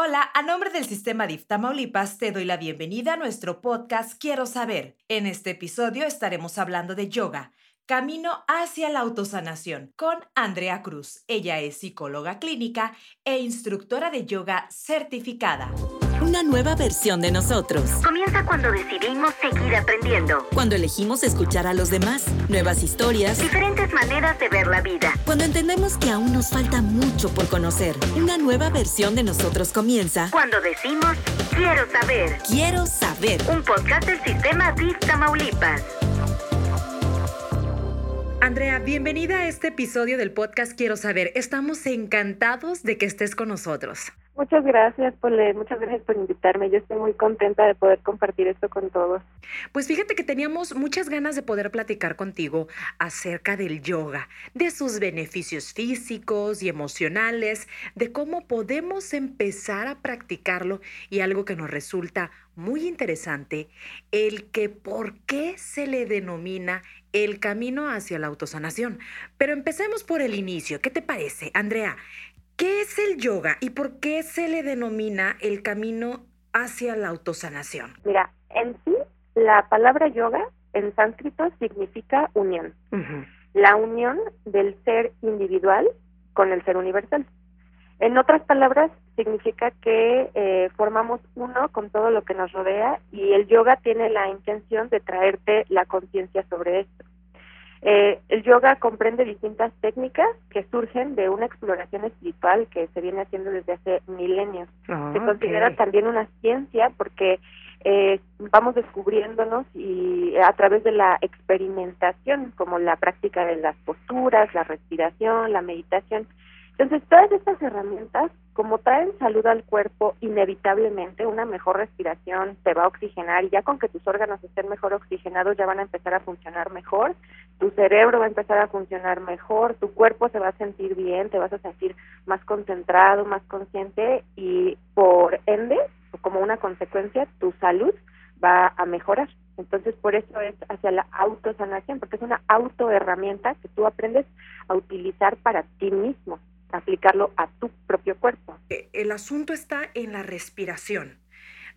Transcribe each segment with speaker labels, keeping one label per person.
Speaker 1: Hola, a nombre del Sistema DIF Tamaulipas te doy la bienvenida a nuestro podcast Quiero Saber. En este episodio estaremos hablando de yoga, camino hacia la autosanación, con Andrea Cruz. Ella es psicóloga clínica e instructora de yoga certificada.
Speaker 2: Una nueva versión de nosotros.
Speaker 3: Comienza cuando decidimos seguir aprendiendo.
Speaker 2: Cuando elegimos escuchar a los demás. Nuevas historias.
Speaker 3: Diferentes maneras de ver la vida.
Speaker 2: Cuando entendemos que aún nos falta mucho por conocer. Una nueva versión de nosotros comienza.
Speaker 3: Cuando decimos quiero saber.
Speaker 2: Quiero saber.
Speaker 3: Un podcast del sistema DIF Tamaulipas.
Speaker 1: Andrea, bienvenida a este episodio del podcast Quiero Saber. Estamos encantados de que estés con nosotros.
Speaker 4: Muchas gracias, Pole. Muchas gracias por invitarme. Yo estoy muy contenta de poder compartir esto con todos.
Speaker 1: Pues fíjate que teníamos muchas ganas de poder platicar contigo acerca del yoga, de sus beneficios físicos y emocionales, de cómo podemos empezar a practicarlo y algo que nos resulta muy interesante, el que por qué se le denomina el camino hacia la autosanación. Pero empecemos por el inicio. ¿Qué te parece, Andrea? ¿Qué es el yoga y por qué se le denomina el camino hacia la autosanación?
Speaker 4: Mira, en sí, la palabra yoga en sánscrito significa unión. La unión del ser individual con el ser universal. En otras palabras, significa que eh, formamos uno con todo lo que nos rodea y el yoga tiene la intención de traerte la conciencia sobre esto. Eh, el yoga comprende distintas técnicas que surgen de una exploración espiritual que se viene haciendo desde hace milenios.
Speaker 1: Ah,
Speaker 4: se considera también una ciencia porque eh, vamos descubriéndonos y a través de la experimentación, como la práctica de las posturas, la respiración, la meditación. Entonces, todas estas herramientas, como traen salud al cuerpo, inevitablemente una mejor respiración te va a oxigenar y ya con que tus órganos estén mejor oxigenados ya van a empezar a funcionar mejor, tu cerebro va a empezar a funcionar mejor, tu cuerpo se va a sentir bien, te vas a sentir más concentrado, más consciente y por ende, como una consecuencia, tu salud va a mejorar. Entonces, por eso es hacia la autosanación, porque es una autoherramienta que tú aprendes a utilizar para ti mismo aplicarlo a tu propio cuerpo.
Speaker 1: Eh, el asunto está en la respiración.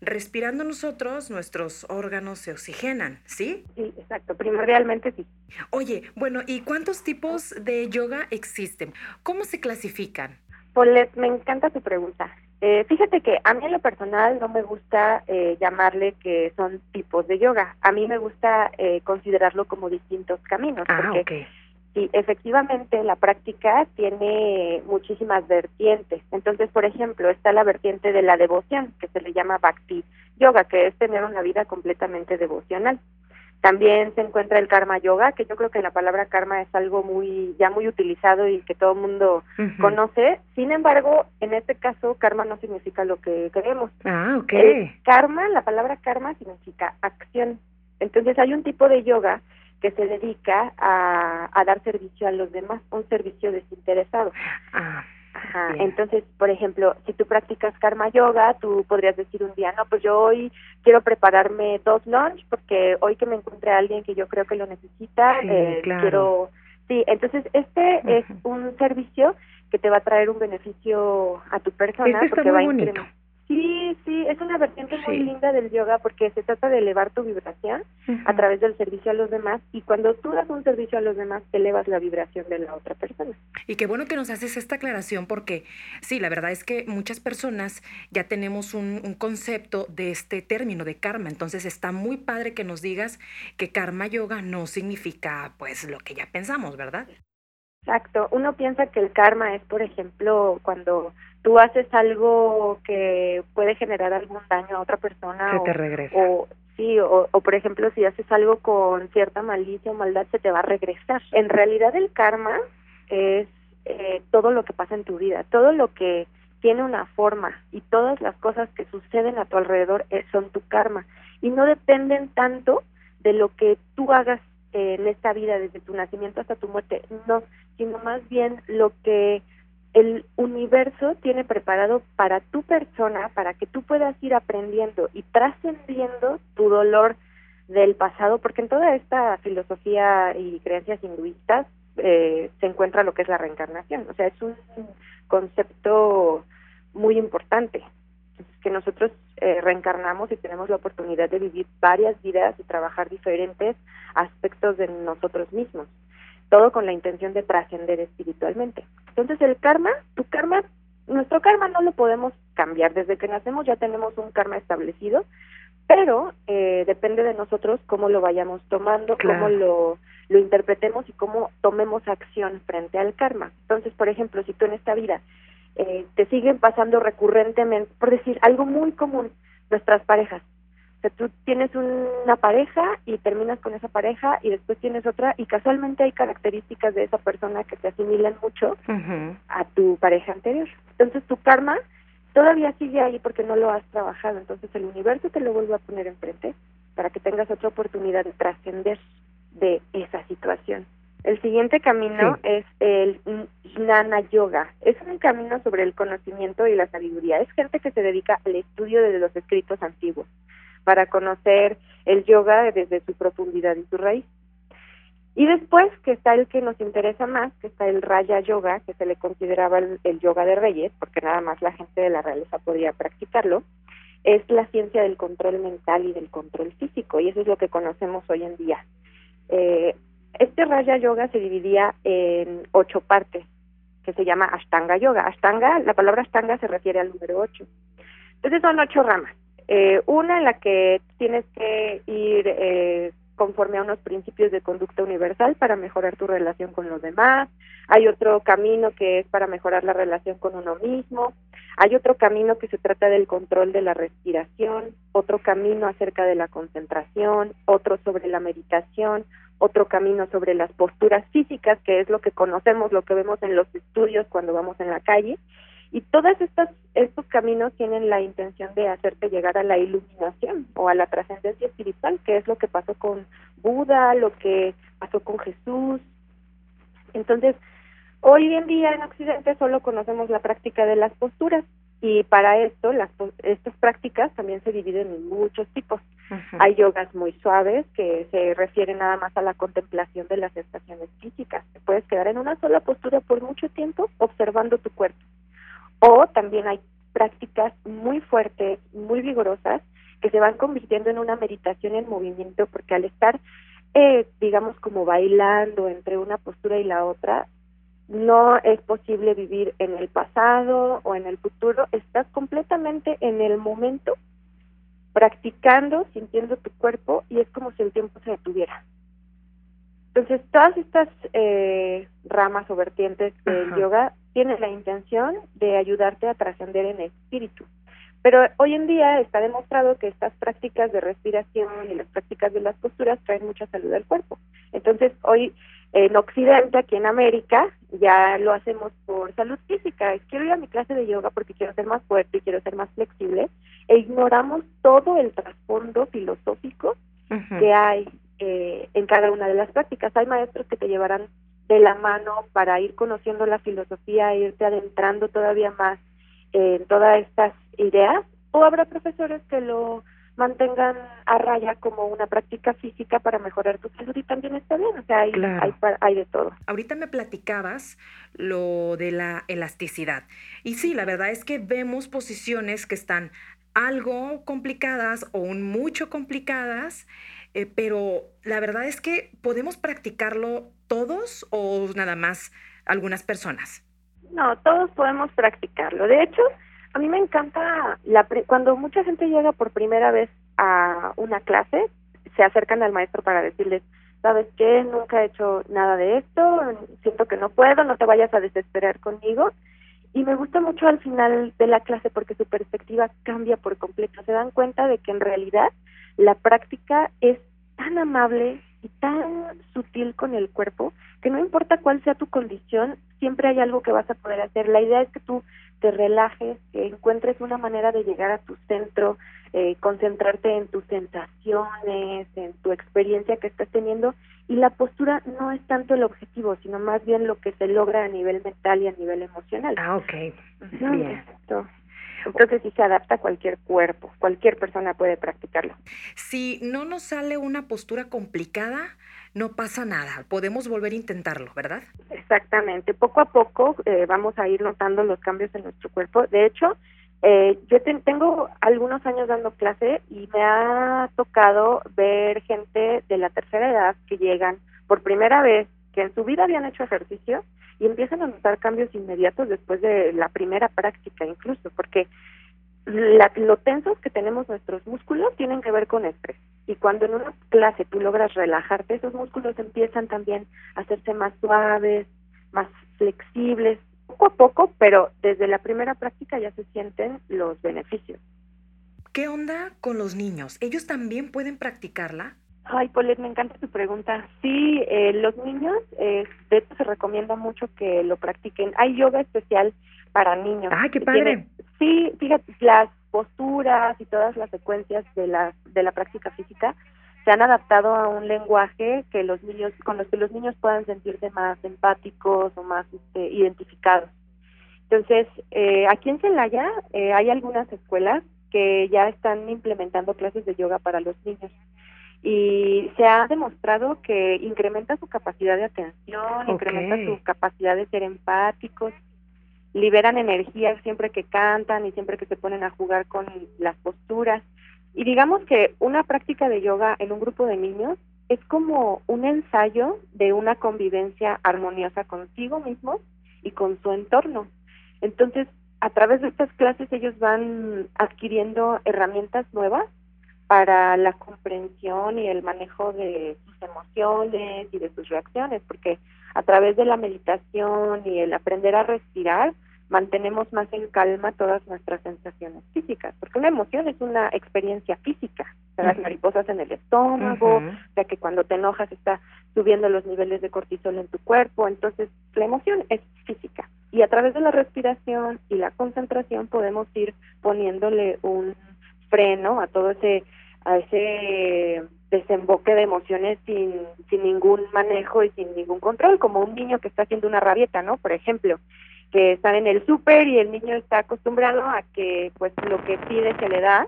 Speaker 1: Respirando nosotros, nuestros órganos se oxigenan, ¿sí?
Speaker 4: Sí, exacto, primordialmente sí.
Speaker 1: Oye, bueno, ¿y cuántos tipos de yoga existen? ¿Cómo se clasifican?
Speaker 4: Paulette, me encanta tu pregunta. Eh, fíjate que a mí en lo personal no me gusta eh, llamarle que son tipos de yoga. A mí me gusta eh, considerarlo como distintos caminos.
Speaker 1: Ah,
Speaker 4: porque
Speaker 1: ok.
Speaker 4: Sí, efectivamente, la práctica tiene muchísimas vertientes. Entonces, por ejemplo, está la vertiente de la devoción, que se le llama Bhakti Yoga, que es tener una vida completamente devocional. También se encuentra el karma yoga, que yo creo que la palabra karma es algo muy ya muy utilizado y que todo el mundo conoce. Sin embargo, en este caso, karma no significa lo que queremos.
Speaker 1: Ah, ok.
Speaker 4: El karma, la palabra karma significa acción. Entonces hay un tipo de yoga que se dedica a, a dar servicio a los demás, un servicio desinteresado.
Speaker 1: Ah,
Speaker 4: Ajá.
Speaker 1: Bien.
Speaker 4: Entonces, por ejemplo, si tú practicas karma yoga, tú podrías decir un día, no, pues yo hoy quiero prepararme dos lunch porque hoy que me encuentre a alguien que yo creo que lo necesita,
Speaker 1: Sí,
Speaker 4: eh,
Speaker 1: claro.
Speaker 4: quiero... Sí, entonces este es un servicio que te va a traer un beneficio a tu persona
Speaker 1: Este
Speaker 4: porque va a
Speaker 1: bonito.
Speaker 4: Sí, sí, es una vertiente muy linda del yoga porque se trata de elevar tu vibración a través del servicio a los demás y cuando tú das un servicio a los demás elevas la vibración de la otra persona.
Speaker 1: Y qué bueno que nos haces esta aclaración porque sí, la verdad es que muchas personas ya tenemos un, un concepto de este término de karma, entonces está muy padre que nos digas que karma yoga no significa pues lo que ya pensamos, ¿verdad?
Speaker 4: Exacto. Uno piensa que el karma es, por ejemplo, cuando tú haces algo que puede generar algún daño a otra persona o,
Speaker 1: regresa.
Speaker 4: o sí, o, o por ejemplo, si haces algo con cierta malicia o maldad, se te va a regresar. En realidad el karma es eh, todo lo que pasa en tu vida, todo lo que tiene una forma y todas las cosas que suceden a tu alrededor eh, son tu karma y no dependen tanto de lo que tú hagas eh, en esta vida desde tu nacimiento hasta tu muerte, no, sino más bien lo que el universo tiene preparado para tu persona, para que tú puedas ir aprendiendo y trascendiendo tu dolor del pasado, porque en toda esta filosofía y creencias hinduistas eh, se encuentra lo que es la reencarnación, o sea, es un concepto muy importante. que nosotros eh, reencarnamos y tenemos la oportunidad de vivir varias vidas y trabajar diferentes aspectos de nosotros mismos, todo con la intención de trascender espiritualmente. Entonces el karma, tu karma, nuestro karma no lo podemos cambiar, desde que nacemos ya tenemos un karma establecido, pero eh, depende de nosotros cómo lo vayamos tomando, cómo lo, lo interpretemos y cómo tomemos acción frente al karma. Entonces, por ejemplo, si tú en esta vida eh, te siguen pasando recurrentemente, por decir algo muy común, nuestras parejas. O sea, tú tienes una pareja y terminas con esa pareja y después tienes otra y casualmente hay características de esa persona que te asimilan mucho a tu pareja anterior. Entonces tu karma todavía sigue ahí porque no lo has trabajado. Entonces el universo te lo vuelve a poner enfrente para que tengas otra oportunidad de trascender de esa situación. El siguiente camino es el Jnana Yoga. Es un camino sobre el conocimiento y la sabiduría. Es gente que se dedica al estudio de los escritos antiguos para conocer el yoga desde su profundidad y su raíz. Y después que está el que nos interesa más, que está el Raya Yoga, que se le consideraba el, el yoga de reyes, porque nada más la gente de la realeza podía practicarlo, es la ciencia del control mental y del control físico, y eso es lo que conocemos hoy en día. Eh, este Raya Yoga se dividía en ocho partes, que se llama Ashtanga Yoga. Ashtanga, la palabra Ashtanga se refiere al número ocho. Entonces son ocho ramas. Eh, una en la que tienes que ir eh, conforme a unos principios de conducta universal para mejorar tu relación con los demás. Hay otro camino que es para mejorar la relación con uno mismo. Hay otro camino que se trata del control de la respiración, otro camino acerca de la concentración, otro sobre la meditación, otro camino sobre las posturas físicas, que es lo que conocemos, lo que vemos en los estudios cuando vamos en la calle. Y todos estos, estos caminos tienen la intención de hacerte llegar a la iluminación o a la trascendencia espiritual, que es lo que pasó con Buda, lo que pasó con Jesús. Entonces, hoy en día en Occidente solo conocemos la práctica de las posturas, y para esto, las, estas prácticas también se dividen en muchos tipos. Hay yogas muy suaves que se refieren nada más a la contemplación de las sensaciones físicas. Te puedes quedar en una sola postura por mucho tiempo observando tu cuerpo. O también hay prácticas muy fuertes, muy vigorosas, que se van convirtiendo en una meditación en movimiento, porque al estar, eh, digamos, como bailando entre una postura y la otra, no es posible vivir en el pasado o en el futuro, estás completamente en el momento, practicando, sintiendo tu cuerpo y es como si el tiempo se detuviera. Entonces, todas estas eh, ramas o vertientes del yoga tienen la intención de ayudarte a trascender en espíritu. Pero hoy en día está demostrado que estas prácticas de respiración y las prácticas de las posturas traen mucha salud al cuerpo. Entonces, hoy en Occidente, aquí en América, ya lo hacemos por salud física. Quiero ir a mi clase de yoga porque quiero ser más fuerte y quiero ser más flexible. E ignoramos todo el trasfondo filosófico que hay eh, en cada una de las prácticas. Hay maestros que te llevarán de la mano para ir conociendo la filosofía, e irte adentrando todavía más en todas estas ideas. O habrá profesores que lo mantengan a raya como una práctica física para mejorar tu salud y también está bien, o sea, hay, hay, de todo.
Speaker 1: Ahorita me platicabas lo de la elasticidad y sí, la verdad es que vemos posiciones que están algo complicadas o un mucho complicadas, eh, pero la verdad es que podemos practicarlo todos o nada más algunas personas.
Speaker 4: No, todos podemos practicarlo. De hecho, a mí me encanta la cuando mucha gente llega por primera vez a una clase, se acercan al maestro para decirles, ¿sabes qué? Nunca he hecho nada de esto, siento que no puedo, no te vayas a desesperar conmigo. Y me gusta mucho al final de la clase porque su perspectiva cambia por completo. Se dan cuenta de que en realidad la práctica es tan amable y tan sutil con el cuerpo que no importa cuál sea tu condición, siempre hay algo que vas a poder hacer. La idea es que tú te relajes, que encuentres una manera de llegar a tu centro, eh, concentrarte en tus sensaciones, en tu experiencia que estás teniendo y la postura no es tanto el objetivo, sino más bien lo que se logra a nivel mental y a nivel emocional.
Speaker 1: Ah, ok.
Speaker 4: Bien. Entonces sí se adapta a cualquier cuerpo, cualquier persona puede practicarlo.
Speaker 1: Si no nos sale una postura complicada, no pasa nada, podemos volver a intentarlo, ¿verdad?
Speaker 4: Exactamente, poco a poco eh, vamos a ir notando los cambios en nuestro cuerpo. De hecho, Eh, yo tengo algunos años dando clase y me ha tocado ver gente de la tercera edad que llegan por primera vez, que en su vida habían hecho ejercicio y empiezan a notar cambios inmediatos después de la primera práctica incluso, porque lo tensos que tenemos nuestros músculos tienen que ver con estrés. Y cuando en una clase tú logras relajarte, esos músculos empiezan también a hacerse más suaves, más flexibles, poco a poco, pero desde la primera práctica ya se sienten los beneficios.
Speaker 1: ¿Qué onda con los niños? ¿Ellos también pueden practicarla?
Speaker 4: Ay, Polet, me encanta tu pregunta. Sí, eh, los niños, eh, de hecho se recomienda mucho que lo practiquen. Hay yoga especial para niños.
Speaker 1: ¡Ay, qué padre!
Speaker 4: sí, fíjate, las posturas y todas las secuencias de la, de la práctica física se han adaptado a un lenguaje que los niños con los que los niños puedan sentirse más empáticos o más este, identificados. Entonces, eh, aquí en Celaya eh, hay algunas escuelas que ya están implementando clases de yoga para los niños y se ha demostrado que incrementa su capacidad de atención, incrementa su capacidad de ser empáticos, liberan energía siempre que cantan y siempre que se ponen a jugar con las posturas. Y digamos que una práctica de yoga en un grupo de niños es como un ensayo de una convivencia armoniosa consigo mismo y con su entorno. Entonces, a través de estas clases ellos van adquiriendo herramientas nuevas para la comprensión y el manejo de sus emociones y de sus reacciones, porque a través de la meditación y el aprender a respirar, mantenemos más en calma todas nuestras sensaciones físicas, porque una emoción es una experiencia física, las mariposas en el estómago, o sea que cuando te enojas está subiendo los niveles de cortisol en tu cuerpo, entonces la emoción es física y a través de la respiración y la concentración podemos ir poniéndole un freno a todo ese a ese desemboque de emociones sin, sin ningún manejo y sin ningún control, como un niño que está haciendo una rabieta, ¿no? Por ejemplo, que está en el súper y el niño está acostumbrado a que pues lo que pide se le da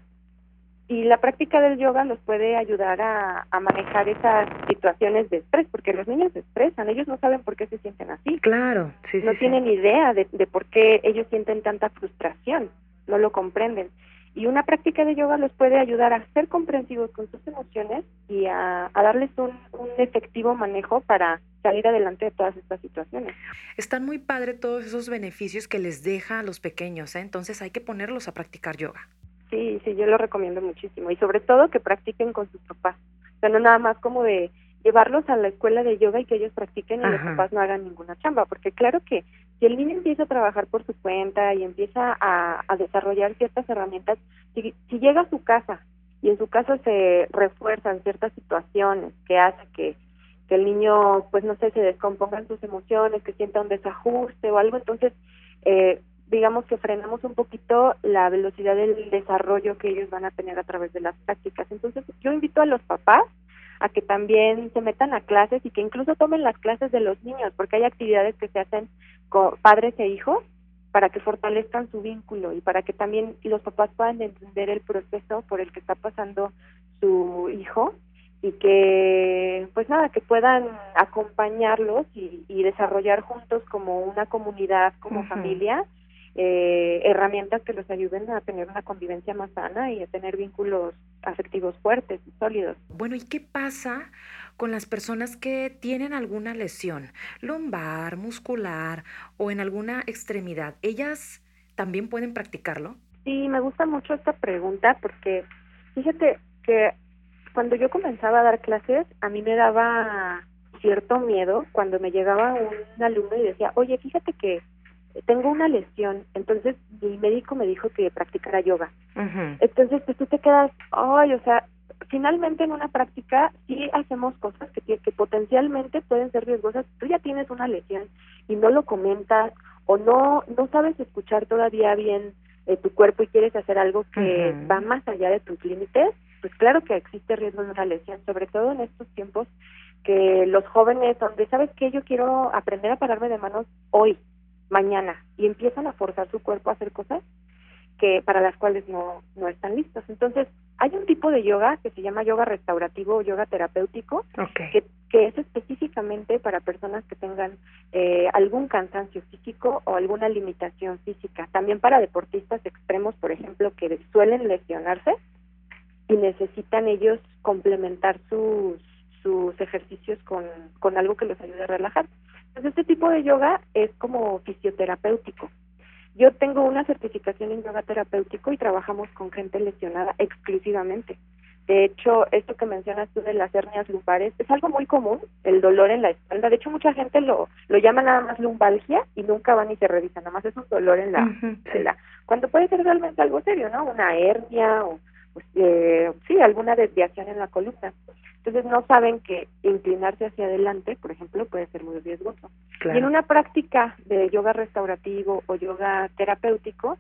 Speaker 4: y la práctica del yoga los puede ayudar a, manejar esas situaciones de estrés, porque los niños se estresan, ellos no saben por qué se sienten así.
Speaker 1: Claro,
Speaker 4: sí, No tienen idea de, de por qué ellos sienten tanta frustración, no lo comprenden. Y una práctica de yoga los puede ayudar a ser comprensivos con sus emociones y a, darles un, un, efectivo manejo para salir adelante de todas estas situaciones.
Speaker 1: Están muy padre todos esos beneficios que les deja a los pequeños, ¿eh? entonces hay que ponerlos a practicar yoga.
Speaker 4: Sí, sí, yo lo recomiendo muchísimo y sobre todo que practiquen con sus papás. O sea, no nada más como de llevarlos a la escuela de yoga y que ellos practiquen y los papás no hagan ninguna chamba, porque claro que si el niño empieza a trabajar por su cuenta y empieza a, desarrollar ciertas herramientas, si, llega a su casa y en su casa se refuerzan ciertas situaciones que hace que, que el niño, pues no sé, se descompongan sus emociones, que sienta un desajuste o algo, entonces eh, digamos que frenamos un poquito la velocidad del desarrollo que ellos van a tener a través de las prácticas. Entonces yo invito a los papás a que también se metan a clases y que incluso tomen las clases de los niños, porque hay actividades que se hacen con padres e hijos para que fortalezcan su vínculo y para que también los papás puedan entender el proceso por el que está pasando su hijo y que pues nada que puedan acompañarlos y, desarrollar juntos como una comunidad como familia eh, herramientas que los ayuden a tener una convivencia más sana y a tener vínculos afectivos fuertes y sólidos.
Speaker 1: Bueno, ¿y qué pasa con las personas que tienen alguna lesión lumbar, muscular o en alguna extremidad? ¿Ellas también pueden practicarlo?
Speaker 4: Sí, me gusta mucho esta pregunta porque fíjate que cuando yo comenzaba a dar clases, a mí me daba cierto miedo cuando me llegaba un alumno y decía, oye, fíjate que tengo una lesión, entonces mi médico me dijo que practicara yoga. Entonces, pues tú te quedas, ay, o sea, finalmente en una práctica sí hacemos cosas que, que potencialmente pueden ser riesgosas. Tú ya tienes una lesión y no lo comentas o no no sabes escuchar todavía bien eh, tu cuerpo y quieres hacer algo que va más allá de tus límites, pues claro que existe riesgo de una lesión, sobre todo en estos tiempos que los jóvenes donde sabes que yo quiero aprender a pararme de manos hoy mañana y empiezan a forzar su cuerpo a hacer cosas que para las cuales no, no están listos. Entonces, hay un tipo de yoga que se llama yoga restaurativo o yoga terapéutico, que, que es específicamente para personas que tengan eh, algún cansancio físico o alguna limitación física. También para deportistas extremos, por ejemplo, que suelen lesionarse y necesitan ellos complementar sus, sus ejercicios con, con algo que les ayude a relajar. Entonces, este tipo de yoga es como fisioterapéutico. Yo tengo una certificación en yoga terapéutico y trabajamos con gente lesionada exclusivamente. De hecho, esto que mencionas tú de las hernias lumbares es algo muy común, el dolor en la espalda. De hecho, mucha gente lo, lo llama nada más lumbalgia y nunca van y se revisan, nada más es un dolor en la, la cuando puede ser realmente algo serio, ¿no? Una hernia o, pues, eh, sí, alguna desviación en la columna. Entonces no saben que inclinarse hacia adelante, por ejemplo, puede ser muy riesgoso. Y en una práctica de yoga restaurativo o yoga terapéutico,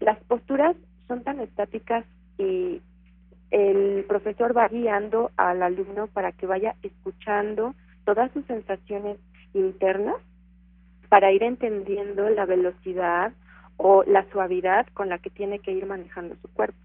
Speaker 4: las posturas son tan estáticas y el profesor va guiando al alumno para que vaya escuchando todas sus sensaciones internas para ir entendiendo la velocidad o la suavidad con la que tiene que ir manejando su cuerpo.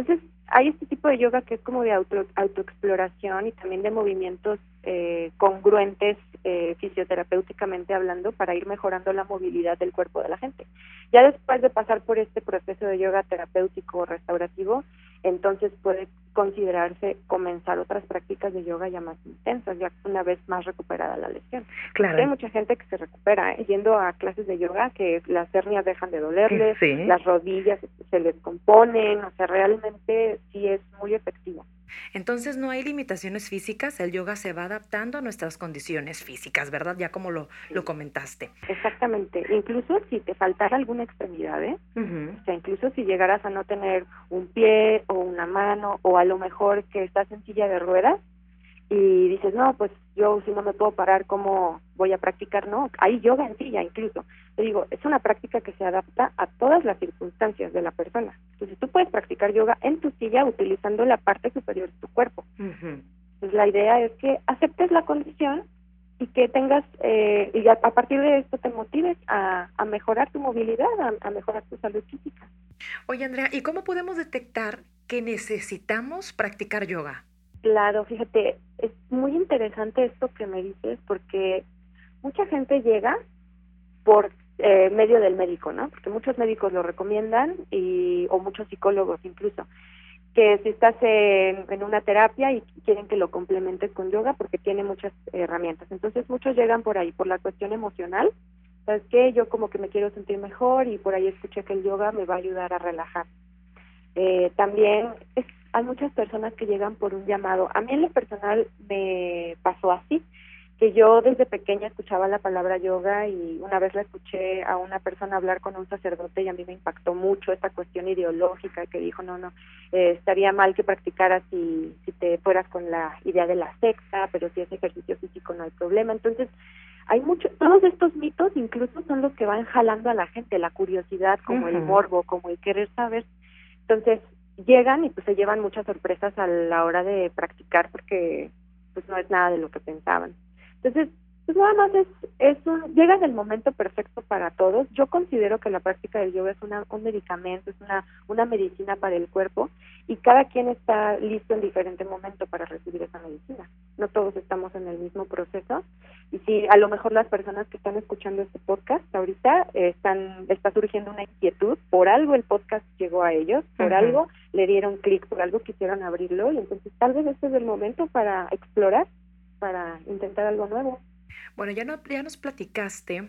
Speaker 4: Entonces, hay este tipo de yoga que es como de auto, autoexploración y también de movimientos eh, congruentes eh, fisioterapéuticamente hablando para ir mejorando la movilidad del cuerpo de la gente. Ya después de pasar por este proceso de yoga terapéutico o restaurativo, entonces puede considerarse comenzar otras prácticas de yoga ya más intensas, ya una vez más recuperada la lesión. Claro. hay mucha gente que se recupera ¿eh? yendo a clases de yoga, que las hernias dejan de dolerles, las rodillas se les componen, o sea, realmente sí es muy efectivo.
Speaker 1: Entonces no hay limitaciones físicas, el yoga se va adaptando a nuestras condiciones físicas, ¿verdad? Ya como lo, lo comentaste.
Speaker 4: Exactamente, incluso si te faltara alguna extremidad, ¿eh? o sea, incluso si llegaras a no tener un pie o una mano o a lo mejor que estás en silla de ruedas, y dices, no, pues yo si no me puedo parar, ¿cómo voy a practicar? No, hay yoga en silla incluso. Te digo, es una práctica que se adapta a todas las circunstancias de la persona. Entonces tú puedes practicar yoga en tu silla utilizando la parte superior de tu cuerpo. Entonces la idea es que aceptes la condición y que tengas, eh, y a, partir de esto te motives a, a mejorar tu movilidad, a, a mejorar tu salud física.
Speaker 1: Oye, Andrea, ¿y cómo podemos detectar que necesitamos practicar yoga?
Speaker 4: Claro, fíjate, es muy interesante esto que me dices porque mucha gente llega por eh, medio del médico, ¿no? Porque muchos médicos lo recomiendan y o muchos psicólogos incluso que si estás en, en una terapia y quieren que lo complementes con yoga porque tiene muchas herramientas. Entonces muchos llegan por ahí por la cuestión emocional. ¿Sabes qué? Yo como que me quiero sentir mejor y por ahí escuché que el yoga me va a ayudar a relajar. Eh, también es hay muchas personas que llegan por un llamado. A mí en lo personal me pasó así, que yo desde pequeña escuchaba la palabra yoga y una vez la escuché a una persona hablar con un sacerdote y a mí me impactó mucho esta cuestión ideológica que dijo, no, no, eh, estaría mal que practicaras si, si te fueras con la idea de la secta, pero si es ejercicio físico no hay problema. Entonces, hay muchos, todos estos mitos incluso son los que van jalando a la gente, la curiosidad, como el morbo, como el querer saber. Entonces, llegan y pues se llevan muchas sorpresas a la hora de practicar porque pues no es nada de lo que pensaban. Entonces, pues nada más es, es un, llega en el momento perfecto para todos. Yo considero que la práctica del yoga es una, un medicamento, es una, una medicina para el cuerpo y cada quien está listo en diferente momento para recibir esa medicina. No todos estamos en el mismo proceso y si a lo mejor las personas que están escuchando este podcast ahorita están está surgiendo una inquietud, por algo el podcast llegó a ellos, por algo le dieron clic, por algo quisieron abrirlo y entonces tal vez este es el momento para explorar, para intentar algo nuevo.
Speaker 1: Bueno, ya, no, ya nos platicaste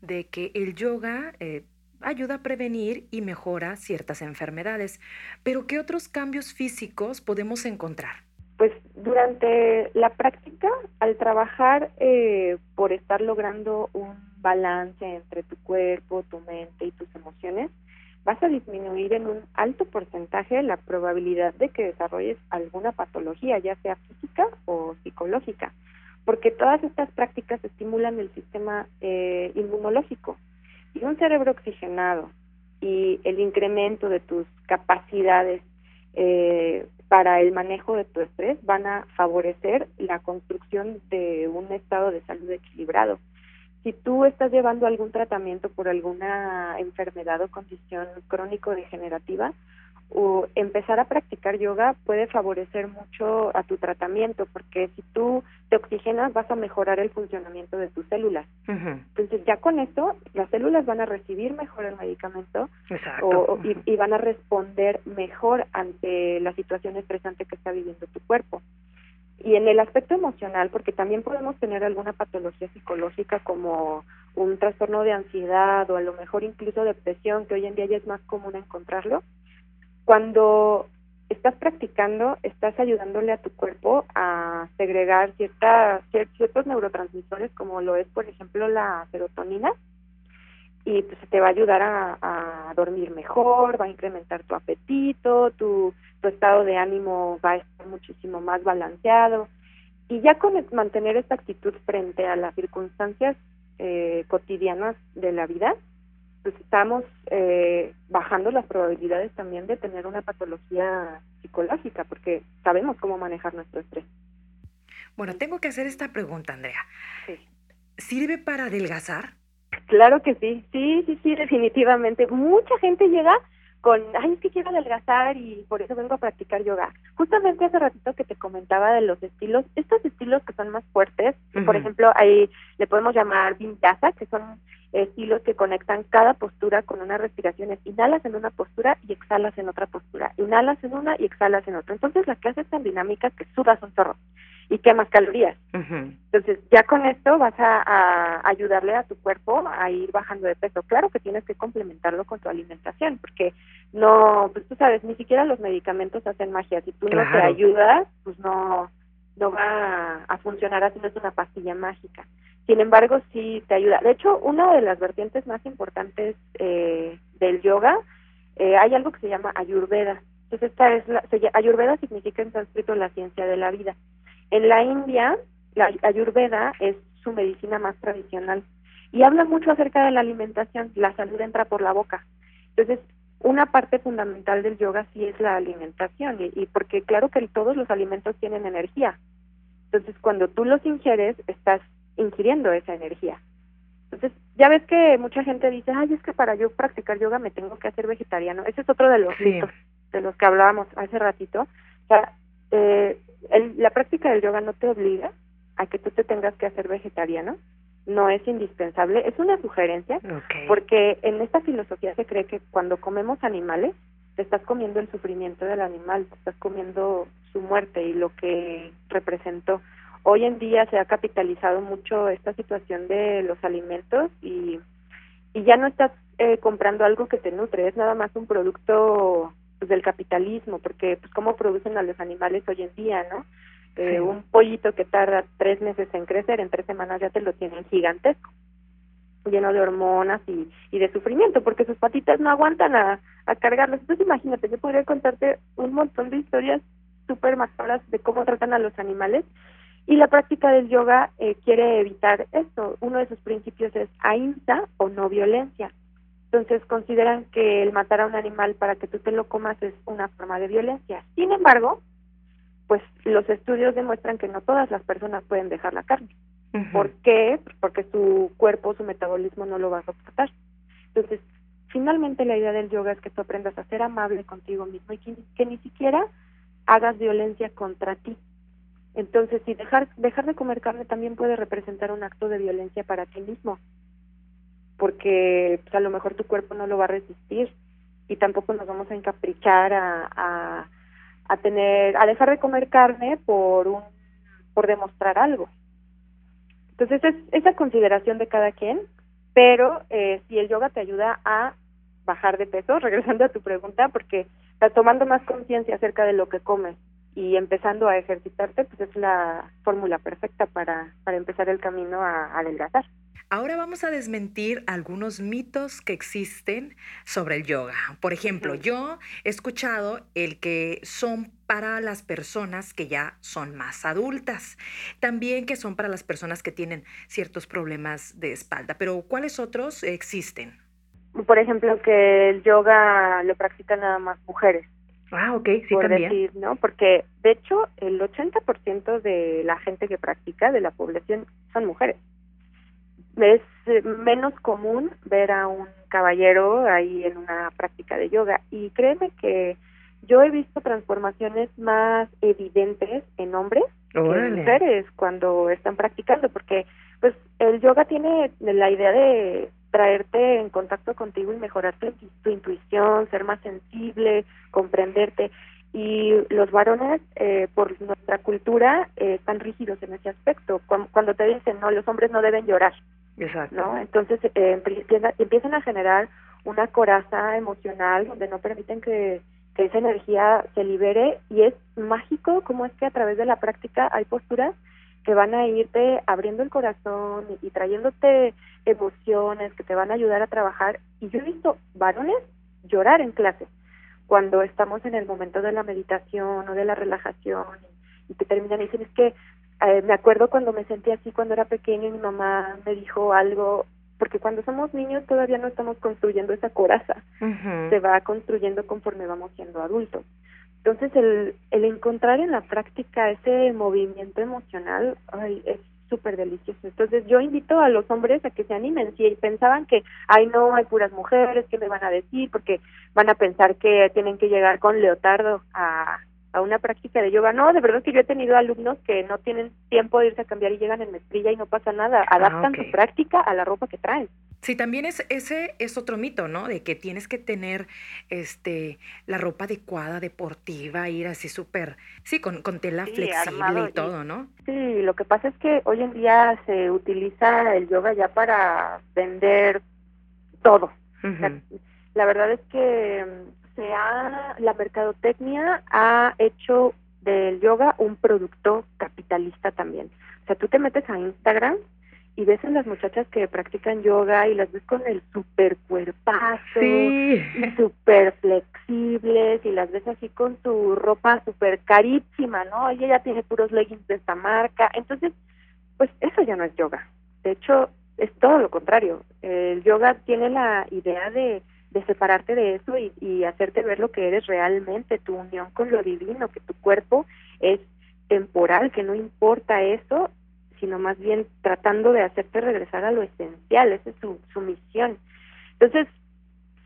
Speaker 1: de que el yoga eh, ayuda a prevenir y mejora ciertas enfermedades, pero ¿qué otros cambios físicos podemos encontrar?
Speaker 4: Pues durante la práctica, al trabajar eh, por estar logrando un balance entre tu cuerpo, tu mente y tus emociones, vas a disminuir en un alto porcentaje la probabilidad de que desarrolles alguna patología, ya sea física o psicológica porque todas estas prácticas estimulan el sistema eh, inmunológico y un cerebro oxigenado y el incremento de tus capacidades eh, para el manejo de tu estrés van a favorecer la construcción de un estado de salud equilibrado. Si tú estás llevando algún tratamiento por alguna enfermedad o condición crónico-degenerativa, o empezar a practicar yoga puede favorecer mucho a tu tratamiento, porque si tú te oxigenas vas a mejorar el funcionamiento de tus células. Entonces ya con esto las células van a recibir mejor el medicamento y, y, van a responder mejor ante la situación estresante que está viviendo tu cuerpo. Y en el aspecto emocional, porque también podemos tener alguna patología psicológica como un trastorno de ansiedad o a lo mejor incluso depresión, que hoy en día ya es más común encontrarlo, cuando estás practicando, estás ayudándole a tu cuerpo a segregar ciertas, ciertos neurotransmisores, como lo es, por ejemplo, la serotonina, y pues te va a ayudar a, dormir mejor, va a incrementar tu apetito, tu, tu estado de ánimo va a estar muchísimo más balanceado. Y ya con mantener esta actitud frente a las circunstancias eh, cotidianas de la vida, pues estamos eh, bajando las probabilidades también de tener una patología psicológica, porque sabemos cómo manejar nuestro estrés.
Speaker 1: Bueno, tengo que hacer esta pregunta, Andrea. ¿Sirve para adelgazar?
Speaker 4: Claro que sí, sí, sí, sí, definitivamente. Mucha gente llega con, ay, es que quiero adelgazar y por eso vengo a practicar yoga. Justamente hace ratito que te comentaba de los estilos, estos estilos que son más fuertes, por ejemplo, ahí le podemos llamar vinyasa, que son estilos que conectan cada postura con una respiración. Inhalas en una postura y exhalas en otra postura. Inhalas en una y exhalas en otra. Entonces la clase es tan dinámica que sudas un chorro y quemas calorías. Entonces ya con esto vas a, ayudarle a tu cuerpo a ir bajando de peso. Claro que tienes que complementarlo con tu alimentación porque no, pues tú sabes, ni siquiera los medicamentos hacen magia. Si tú no te ayudas, pues no, no va a funcionar así, no es una pastilla mágica. Sin embargo, sí te ayuda. De hecho, una de las vertientes más importantes eh, del yoga, eh, hay algo que se llama ayurveda. Entonces, esta es la, ayurveda significa en sánscrito la ciencia de la vida. En la India, la ayurveda es su medicina más tradicional y habla mucho acerca de la alimentación. La salud entra por la boca. Entonces, una parte fundamental del yoga sí es la alimentación y, y porque claro que todos los alimentos tienen energía. Entonces, cuando tú los ingieres, estás ingiriendo esa energía. Entonces, ya ves que mucha gente dice, ay, es que para yo practicar yoga me tengo que hacer vegetariano. Ese es otro de los mitos de los que hablábamos hace ratito. O sea, eh, la práctica del yoga no te obliga a que tú te tengas que hacer vegetariano. No es indispensable, es una sugerencia, porque en esta filosofía se cree que cuando comemos animales, te estás comiendo el sufrimiento del animal, te estás comiendo su muerte y lo que representó hoy en día se ha capitalizado mucho esta situación de los alimentos y, y ya no estás eh, comprando algo que te nutre, es nada más un producto pues, del capitalismo, porque pues cómo producen a los animales hoy en día, ¿no? Eh, un pollito que tarda tres meses en crecer, en tres semanas ya te lo tienen gigantesco, lleno de hormonas y, y de sufrimiento, porque sus patitas no aguantan a, a cargarlos. Entonces imagínate, yo podría contarte un montón de historias súper macabras de cómo tratan a los animales y la práctica del yoga eh, quiere evitar esto. Uno de sus principios es ahimsa o no violencia. Entonces consideran que el matar a un animal para que tú te lo comas es una forma de violencia. Sin embargo, pues los estudios demuestran que no todas las personas pueden dejar la carne. ¿Por qué? Pues porque su cuerpo, su metabolismo no lo va a soportar. Entonces, finalmente la idea del yoga es que tú aprendas a ser amable contigo mismo y que ni siquiera hagas violencia contra ti. Entonces, si dejar, dejar de comer carne también puede representar un acto de violencia para ti mismo, porque pues, a lo mejor tu cuerpo no lo va a resistir y tampoco nos vamos a encaprichar a, a, tener, a dejar de comer carne por un, por demostrar algo. Entonces, es esa consideración de cada quien, pero eh, si el yoga te ayuda a bajar de peso, regresando a tu pregunta, porque está tomando más conciencia acerca de lo que comes y empezando a ejercitarte, pues es la fórmula perfecta para, para empezar el camino a, adelgazar.
Speaker 1: Ahora vamos a desmentir algunos mitos que existen sobre el yoga. Por ejemplo, yo he escuchado el que son para las personas que ya son más adultas, también que son para las personas que tienen ciertos problemas de espalda, pero ¿cuáles otros existen?
Speaker 4: Por ejemplo, que el yoga lo practican nada más mujeres.
Speaker 1: Ah, ok, sí,
Speaker 4: por
Speaker 1: también.
Speaker 4: decir, ¿no? Porque, de hecho, el 80% de la gente que practica, de la población, son mujeres. Es eh, menos común ver a un caballero ahí en una práctica de yoga. Y créeme que yo he visto transformaciones más evidentes en hombres que en mujeres cuando están practicando, porque pues el yoga tiene la idea de traerte en contacto contigo y mejorarte tu, intuición, ser más sensible, comprenderte. Y los varones, eh, por nuestra cultura, eh, están rígidos en ese aspecto. Cuando, te dicen, no, los hombres no deben llorar.
Speaker 1: Exacto.
Speaker 4: ¿no? Entonces eh, empiezan a generar una coraza emocional donde no permiten que, que esa energía se libere y es mágico como es que a través de la práctica hay posturas que van a irte abriendo el corazón y, trayéndote emociones que te van a ayudar a trabajar. Y yo he visto varones llorar en clase cuando estamos en el momento de la meditación o de la relajación y, te terminan y dicen es que eh, me acuerdo cuando me sentí así cuando era pequeño y mi mamá me dijo algo porque cuando somos niños todavía no estamos construyendo esa coraza, se va construyendo conforme vamos siendo adultos. Entonces, el, el encontrar en la práctica ese movimiento emocional ay, es súper delicioso. Entonces, yo invito a los hombres a que se animen. Si pensaban que, ay, no, hay puras mujeres, ¿qué me van a decir? Porque van a pensar que tienen que llegar con leotardo a, a una práctica de yoga. No, de verdad que yo he tenido alumnos que no tienen tiempo de irse a cambiar y llegan en mezclilla y no pasa nada. Ah, Adaptan su práctica a la ropa que traen.
Speaker 1: Sí, también es ese es otro mito, ¿no? De que tienes que tener este la ropa adecuada, deportiva, ir así súper, sí, con, con tela flexible y todo, ¿no?
Speaker 4: Sí, lo que pasa es que hoy en día se utiliza el yoga ya para vender todo. la verdad es que se ha, la mercadotecnia ha hecho del yoga un producto capitalista también. O sea, tú te metes a Instagram y ves a las muchachas que practican yoga y las ves con el super cuerpazo y super flexibles y las ves así con su ropa super carísima, ¿no? Y ella tiene puros leggings de esta marca. Entonces, pues eso ya no es yoga. De hecho, es todo lo contrario. El yoga tiene la idea de, de separarte de eso y, y hacerte ver lo que eres realmente, tu unión con lo divino, que tu cuerpo es temporal, que no importa eso sino más bien tratando de hacerte regresar a lo esencial, esa es su, su misión. Entonces,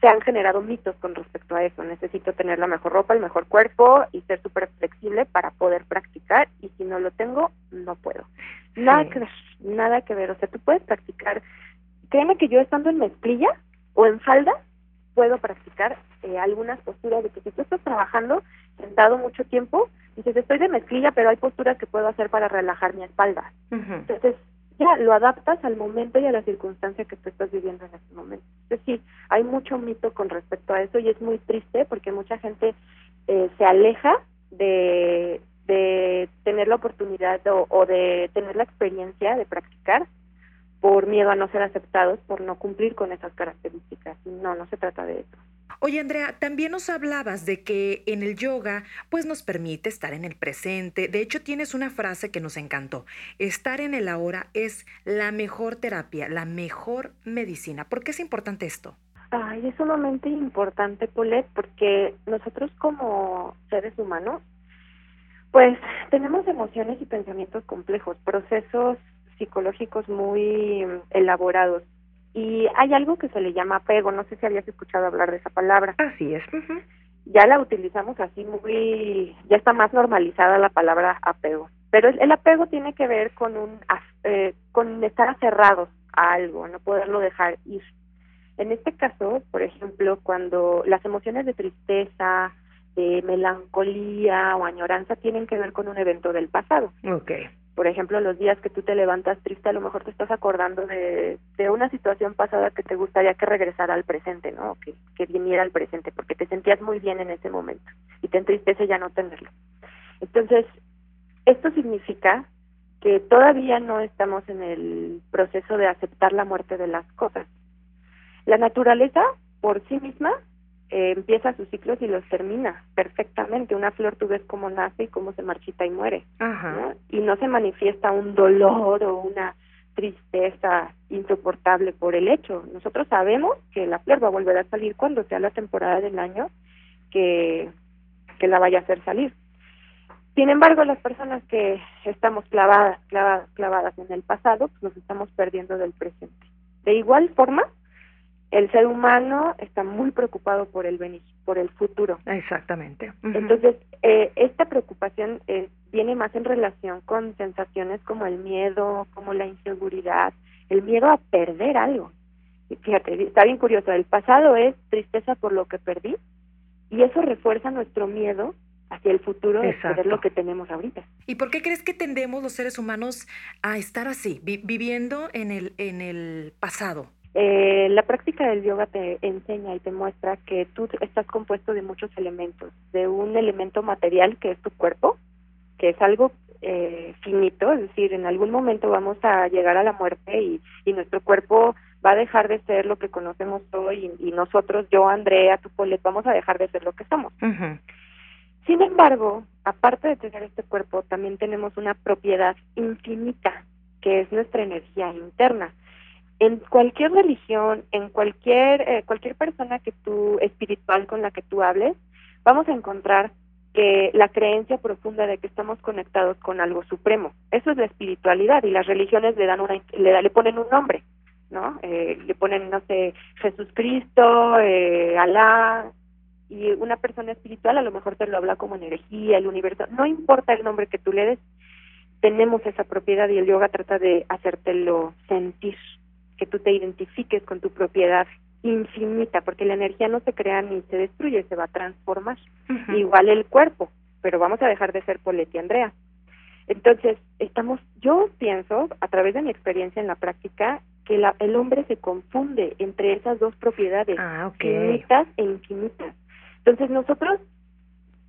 Speaker 4: se han generado mitos con respecto a eso. Necesito tener la mejor ropa, el mejor cuerpo y ser súper flexible para poder practicar y si no lo tengo, no puedo. Nada que ver, nada que ver. O sea, tú puedes practicar. Créeme que yo estando en mezclilla o en falda, puedo practicar eh, algunas posturas de que si tú estás trabajando sentado mucho tiempo, dices, estoy de mezclilla, pero hay posturas que puedo hacer para relajar mi espalda. Entonces, ya lo adaptas al momento y a la circunstancia que tú estás viviendo en ese momento. Entonces, sí, hay mucho mito con respecto a eso y es muy triste porque mucha gente eh, se aleja de, de tener la oportunidad o de tener la experiencia de practicar por miedo a no ser aceptados, por no cumplir con esas características. No, no se trata de eso.
Speaker 1: Oye, Andrea, también nos hablabas de que en el yoga, pues nos permite estar en el presente. De hecho, tienes una frase que nos encantó. Estar en el ahora es la mejor terapia, la mejor medicina. ¿Por qué es importante esto?
Speaker 4: Ay, es sumamente importante, Polet, porque nosotros como seres humanos, pues tenemos emociones y pensamientos complejos, procesos psicológicos muy elaborados. Y hay algo que se le llama apego, no sé si habías escuchado hablar de esa palabra.
Speaker 1: Así es.
Speaker 4: Ya la utilizamos así muy, ya está más normalizada la palabra apego. Pero el, apego tiene que ver con un, eh, con estar aferrados a algo, no poderlo dejar ir. En este caso, por ejemplo, cuando las emociones de tristeza, de melancolía o añoranza tienen que ver con un evento del pasado.
Speaker 1: Okay
Speaker 4: por ejemplo, los días que tú te levantas triste, a lo mejor te estás acordando de, de una situación pasada que te gustaría que regresara al presente, ¿no? Que, que viniera al presente, porque te sentías muy bien en ese momento y te entristece ya no tenerlo. Entonces, esto significa que todavía no estamos en el proceso de aceptar la muerte de las cosas. La naturaleza, por sí misma, eh, empieza sus ciclos y los termina perfectamente. Una flor tú ves cómo nace y cómo se marchita y muere. Y no se manifiesta un dolor o una tristeza insoportable por el hecho. Nosotros sabemos que la flor va a volver a salir cuando sea la temporada del año que, que la vaya a hacer salir. Sin embargo, las personas que estamos clavadas, clavadas, clavadas en el pasado, pues nos estamos perdiendo del presente. De igual forma, el ser humano está muy preocupado por el por el futuro.
Speaker 1: Exactamente.
Speaker 4: Entonces, eh, esta preocupación eh, viene más en relación con sensaciones como el miedo, como la inseguridad, el miedo a perder algo. Fíjate, está bien curioso, el pasado es tristeza por lo que perdí y eso refuerza nuestro miedo hacia el futuro de perder lo que tenemos ahorita.
Speaker 1: ¿Y por qué crees que tendemos los seres humanos a estar así, viviendo en el, en el pasado?
Speaker 4: Eh, la práctica del yoga te enseña y te muestra que tú estás compuesto de muchos elementos, de un elemento material que es tu cuerpo, que es algo eh, finito, es decir, en algún momento vamos a llegar a la muerte y, y nuestro cuerpo va a dejar de ser lo que conocemos hoy y, nosotros, yo, Andrea, tu Polet, vamos a dejar de ser lo que somos. Sin embargo, aparte de tener este cuerpo, también tenemos una propiedad infinita, que es nuestra energía interna en cualquier religión, en cualquier eh, cualquier persona que tú espiritual con la que tú hables, vamos a encontrar que la creencia profunda de que estamos conectados con algo supremo. Eso es la espiritualidad y las religiones le dan una le, le ponen un nombre, ¿no? Eh, le ponen no sé Jesús Cristo, eh, Alá y una persona espiritual a lo mejor te lo habla como energía, el universo. No importa el nombre que tú le des, tenemos esa propiedad y el yoga trata de hacértelo sentir que tú te identifiques con tu propiedad infinita, porque la energía no se crea ni se destruye, se va a transformar. Igual el cuerpo, pero vamos a dejar de ser Poletti Andrea. Entonces, estamos, yo pienso, a través de mi experiencia en la práctica, que la, el hombre se confunde entre esas dos propiedades,
Speaker 1: ah,
Speaker 4: finitas e infinitas. Entonces, nosotros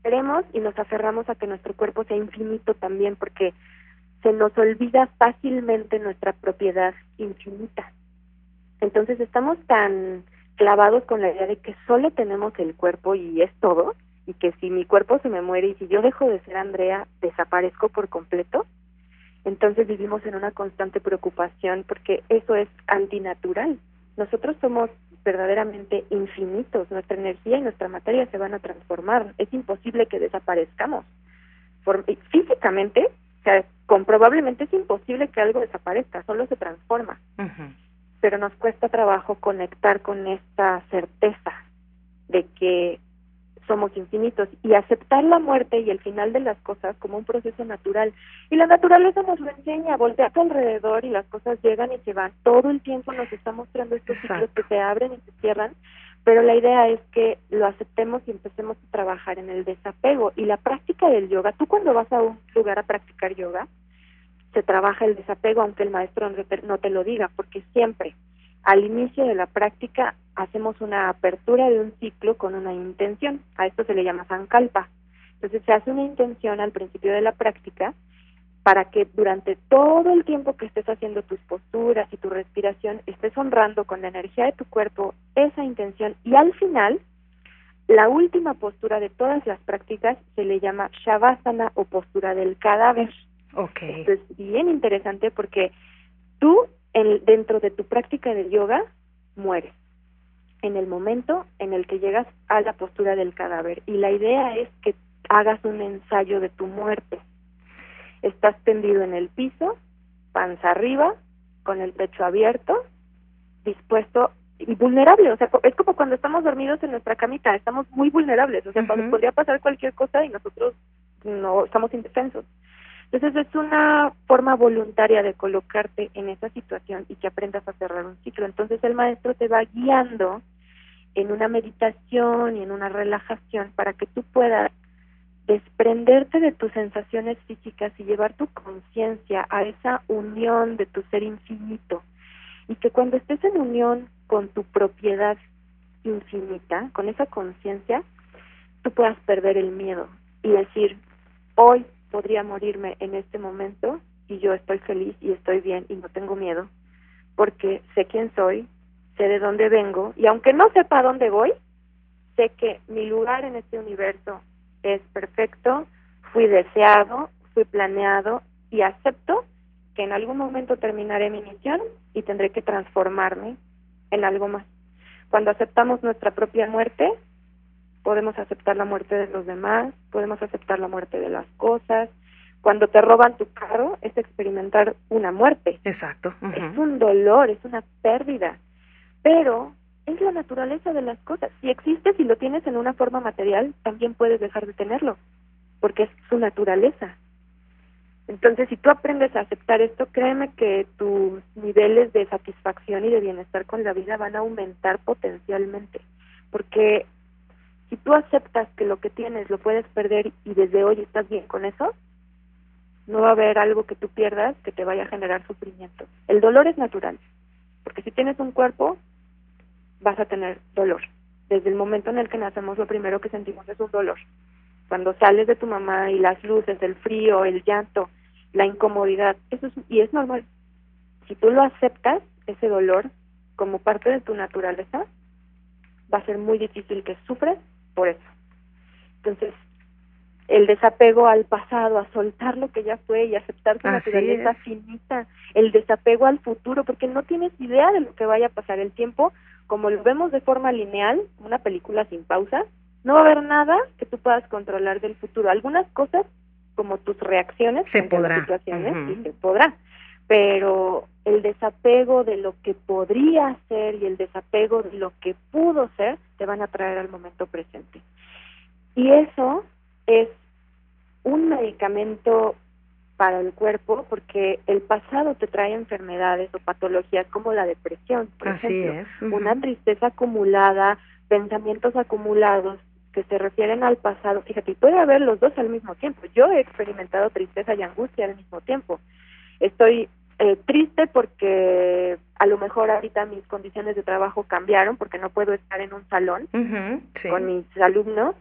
Speaker 4: queremos y nos aferramos a que nuestro cuerpo sea infinito también, porque se nos olvida fácilmente nuestra propiedad infinita. Entonces estamos tan clavados con la idea de que solo tenemos el cuerpo y es todo, y que si mi cuerpo se me muere y si yo dejo de ser Andrea, desaparezco por completo, entonces vivimos en una constante preocupación porque eso es antinatural. Nosotros somos verdaderamente infinitos, nuestra energía y nuestra materia se van a transformar, es imposible que desaparezcamos. físicamente o sea, comprobablemente es imposible que algo desaparezca, solo se transforma. Pero nos cuesta trabajo conectar con esta certeza de que somos infinitos y aceptar la muerte y el final de las cosas como un proceso natural. Y la naturaleza nos lo enseña, voltea alrededor y las cosas llegan y se van. Todo el tiempo nos está mostrando estos ciclos que se abren y se cierran pero la idea es que lo aceptemos y empecemos a trabajar en el desapego y la práctica del yoga. Tú cuando vas a un lugar a practicar yoga, se trabaja el desapego aunque el maestro no te, lo diga, porque siempre al inicio de la práctica hacemos una apertura de un ciclo con una intención. A esto se le llama sankalpa. Entonces se hace una intención al principio de la práctica para que durante todo el tiempo que estés haciendo tus posturas y tu respiración estés honrando con la energía de tu cuerpo esa intención y al final la última postura de todas las prácticas se le llama shavasana o postura del cadáver.
Speaker 1: Okay.
Speaker 4: Esto es bien interesante porque tú en, dentro de tu práctica de yoga mueres. En el momento en el que llegas a la postura del cadáver. Y la idea es que hagas un ensayo de tu muerte. Estás tendido en el piso, panza arriba, con el pecho abierto, dispuesto y vulnerable, o sea, es como cuando estamos dormidos en nuestra camita, estamos muy vulnerables, o sea, podría pasar cualquier cosa y nosotros no estamos indefensos. Entonces es una forma voluntaria de colocarte en esa situación y que aprendas a cerrar un ciclo. Entonces el maestro te va guiando en una meditación y en una relajación para que tú puedas desprenderte de tus sensaciones físicas y llevar tu conciencia a esa unión de tu ser infinito. Y que cuando estés en unión con tu propiedad infinita, con esa conciencia, tú puedas perder el miedo y decir, hoy podría morirme en este momento y yo estoy feliz y estoy bien y no tengo miedo, porque sé quién soy, sé de dónde vengo y aunque no sepa dónde voy, sé que mi lugar en este universo es perfecto, fui deseado, fui planeado y acepto que en algún momento terminaré mi misión y tendré que transformarme en algo más. Cuando aceptamos nuestra propia muerte, podemos aceptar la muerte de los demás, podemos aceptar la muerte de las cosas. Cuando te roban tu carro, es experimentar una muerte.
Speaker 1: Exacto.
Speaker 4: Es un dolor, es una pérdida. Pero es la naturaleza de las cosas. Si existe, si lo tienes en una forma material, también puedes dejar de tenerlo, porque es su naturaleza. Entonces, si tú aprendes a aceptar esto, créeme que tus niveles de satisfacción y de bienestar con la vida van a aumentar potencialmente, porque si tú aceptas que lo que tienes lo puedes perder y desde hoy estás bien con eso, no va a haber algo que tú pierdas que te vaya a generar sufrimiento. El dolor es natural, porque si tienes un cuerpo, vas a tener dolor. Desde el momento en el que nacemos, lo primero que sentimos es un dolor. Cuando sales de tu mamá y las luces, el frío, el llanto, la incomodidad, eso es, y es normal. Si tú lo aceptas, ese dolor, como parte de tu naturaleza, va a ser muy difícil que sufres por eso. Entonces, el desapego al pasado, a soltar lo que ya fue y aceptar tu naturaleza finita, el desapego al futuro, porque no tienes idea de lo que vaya a pasar. El tiempo, como lo vemos de forma lineal, una película sin pausa, no va a haber nada que tú puedas controlar del futuro. Algunas cosas, como tus reacciones
Speaker 1: se podrá.
Speaker 4: situaciones, sí se podrá. Pero el desapego de lo que podría ser y el desapego de lo que pudo ser, te van a traer al momento presente. Y eso es un medicamento para el cuerpo porque el pasado te trae enfermedades o patologías como la depresión, por ejemplo, una tristeza acumulada, pensamientos acumulados que se refieren al pasado. Fíjate, puede haber los dos al mismo tiempo. Yo he experimentado tristeza y angustia al mismo tiempo. Estoy eh, triste porque a lo mejor ahorita mis condiciones de trabajo cambiaron porque no puedo estar en un salón con mis alumnos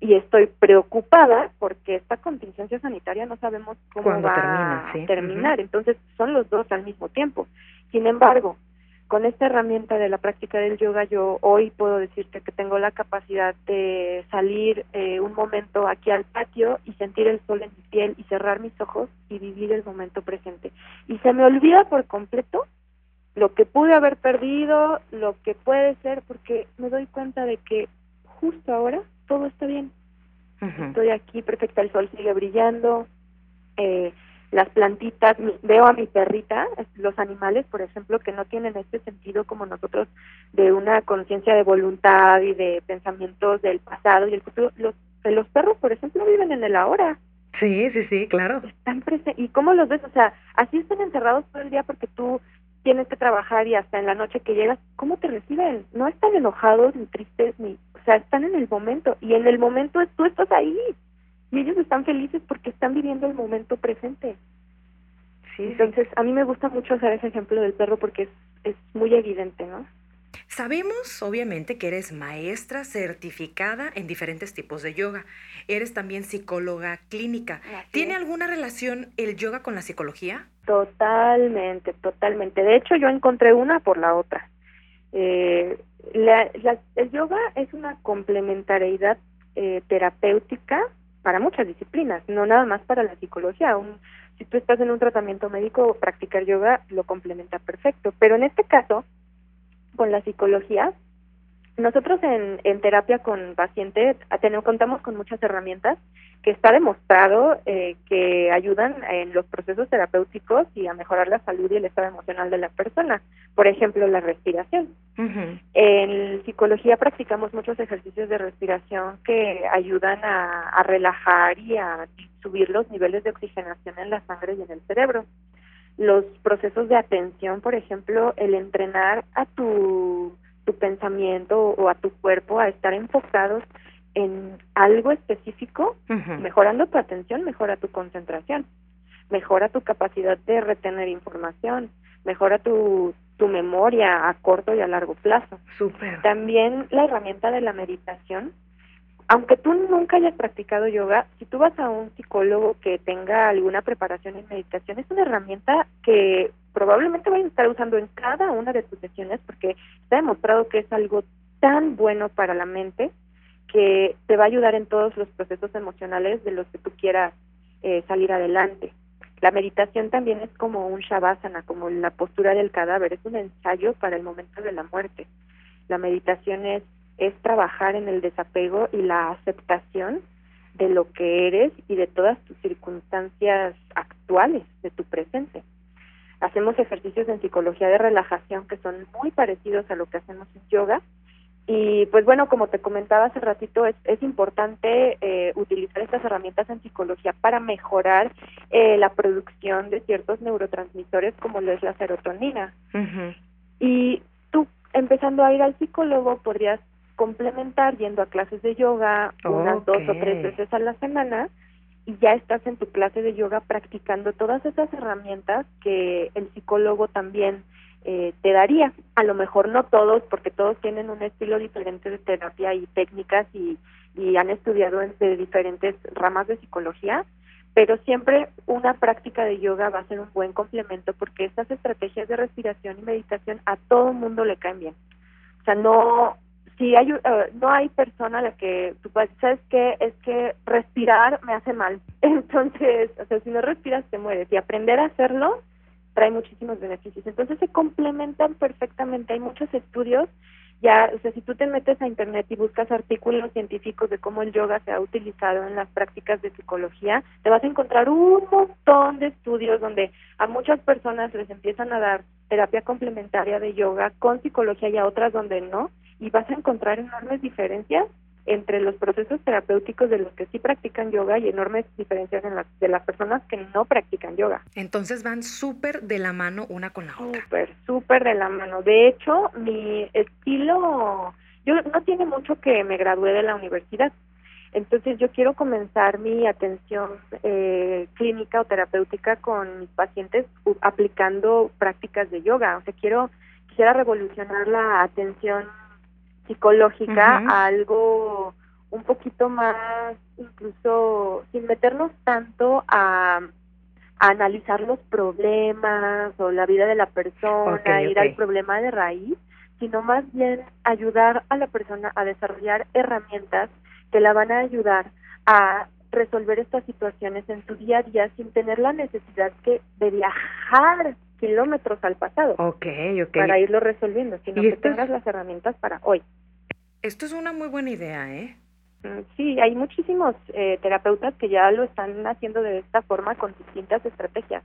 Speaker 4: y estoy preocupada porque esta contingencia sanitaria no sabemos cómo va a terminar. Entonces son los dos al mismo tiempo. Sin embargo, con esta herramienta de la práctica del yoga, yo hoy puedo decirte que tengo la capacidad de salir eh, un momento aquí al patio y sentir el sol en mi piel y cerrar mis ojos y vivir el momento presente. Y se me olvida por completo lo que pude haber perdido, lo que puede ser, porque me doy cuenta de que justo ahora todo está bien. Estoy aquí perfecta, el sol sigue brillando, eh, las plantitas, veo a mi perrita, los animales, por ejemplo, que no tienen este sentido como nosotros de una conciencia de voluntad y de pensamientos del pasado y el futuro. Los, los perros, por ejemplo, viven en el ahora.
Speaker 1: Sí, sí, sí, claro.
Speaker 4: Están ¿Y cómo los ves? O sea, así están encerrados todo el día porque tú tienes que trabajar y hasta en la noche que llegas, ¿cómo te reciben? No están enojados ni tristes ni, o sea, están en el momento y en el momento tú estás ahí y ellos están felices porque están viviendo el momento presente. Sí, Entonces, a mí me gusta mucho hacer ese ejemplo del perro porque es, es muy evidente, ¿no?
Speaker 1: Sabemos, obviamente, que eres maestra certificada en diferentes tipos de yoga. Eres también psicóloga clínica. ¿Tiene alguna relación el yoga con la psicología?
Speaker 4: Totalmente, totalmente. De hecho, yo encontré una por la otra. Eh, el yoga es una complementariedad eh, terapéutica para muchas disciplinas, no nada más para la psicología. Un, si tú estás en un tratamiento médico, practicar yoga lo complementa perfecto. Pero en este caso, con la psicología, nosotros en, en terapia con pacientes tenemos, contamos con muchas herramientas que está demostrado eh, que ayudan en los procesos terapéuticos y a mejorar la salud y el estado emocional de la persona. Por ejemplo, la respiración. En psicología practicamos muchos ejercicios de respiración que ayudan a, a relajar y a subir los niveles de oxigenación en la sangre y en el cerebro los procesos de atención, por ejemplo, el entrenar a tu, tu pensamiento o a tu cuerpo a estar enfocados en algo específico, mejorando tu atención, mejora tu concentración, mejora tu capacidad de retener información, mejora tu, tu memoria a corto y a largo plazo. También la herramienta de la meditación aunque tú nunca hayas practicado yoga, si tú vas a un psicólogo que tenga alguna preparación en meditación, es una herramienta que probablemente vayas a estar usando en cada una de tus sesiones porque está demostrado que es algo tan bueno para la mente que te va a ayudar en todos los procesos emocionales de los que tú quieras eh, salir adelante. La meditación también es como un shavasana, como la postura del cadáver, es un ensayo para el momento de la muerte. La meditación es es trabajar en el desapego y la aceptación de lo que eres y de todas tus circunstancias actuales, de tu presente. hacemos ejercicios en psicología de relajación que son muy parecidos a lo que hacemos en yoga. Y pues bueno, como te comentaba hace ratito, es, es importante eh, utilizar estas herramientas en psicología para mejorar eh, la producción de ciertos neurotransmisores como lo es la serotonina. Y tú, empezando a ir al psicólogo, podrías complementar yendo a clases de yoga unas dos o tres veces a la semana y ya estás en tu clase de yoga practicando todas esas herramientas que el psicólogo también eh, te daría. A lo mejor no todos, porque todos tienen un estilo diferente de terapia y técnicas y, y han estudiado en, de diferentes ramas de psicología, pero siempre una práctica de yoga va a ser un buen complemento porque estas estrategias de respiración y meditación a todo el mundo le caen bien. O sea, no si hay eh, no hay persona a la que tú puedes, sabes que es que respirar me hace mal. Entonces o sea si no respiras te mueres. Y aprender a hacerlo trae muchísimos beneficios. Entonces se complementan perfectamente. Hay muchos estudios. Ya o sea si tú te metes a internet y buscas artículos científicos de cómo el yoga se ha utilizado en las prácticas de psicología te vas a encontrar un montón de estudios donde a muchas personas les empiezan a dar terapia complementaria de yoga con psicología y a otras donde no y vas a encontrar enormes diferencias entre los procesos terapéuticos de los que sí practican yoga y enormes diferencias en las, de las personas que no practican yoga.
Speaker 1: Entonces van súper de la mano una con la otra.
Speaker 4: Súper, súper de la mano. De hecho, mi estilo, yo no tiene mucho que me gradué de la universidad. Entonces yo quiero comenzar mi atención eh, clínica o terapéutica con mis pacientes aplicando prácticas de yoga. O sea, quiero, quisiera revolucionar la atención psicológica a algo un poquito más, incluso sin meternos tanto a, analizar los problemas o la vida de la persona, ir al problema de raíz, sino más bien ayudar a la persona a desarrollar herramientas que la van a ayudar a resolver estas situaciones en su día a día sin tener la necesidad que de viajar kilómetros al pasado
Speaker 1: okay, okay.
Speaker 4: para irlo resolviendo, sino que tengas las herramientas para hoy.
Speaker 1: Esto es una muy buena idea, ¿eh?
Speaker 4: Mm, sí, hay muchísimos eh, terapeutas que ya lo están haciendo de esta forma con distintas estrategias.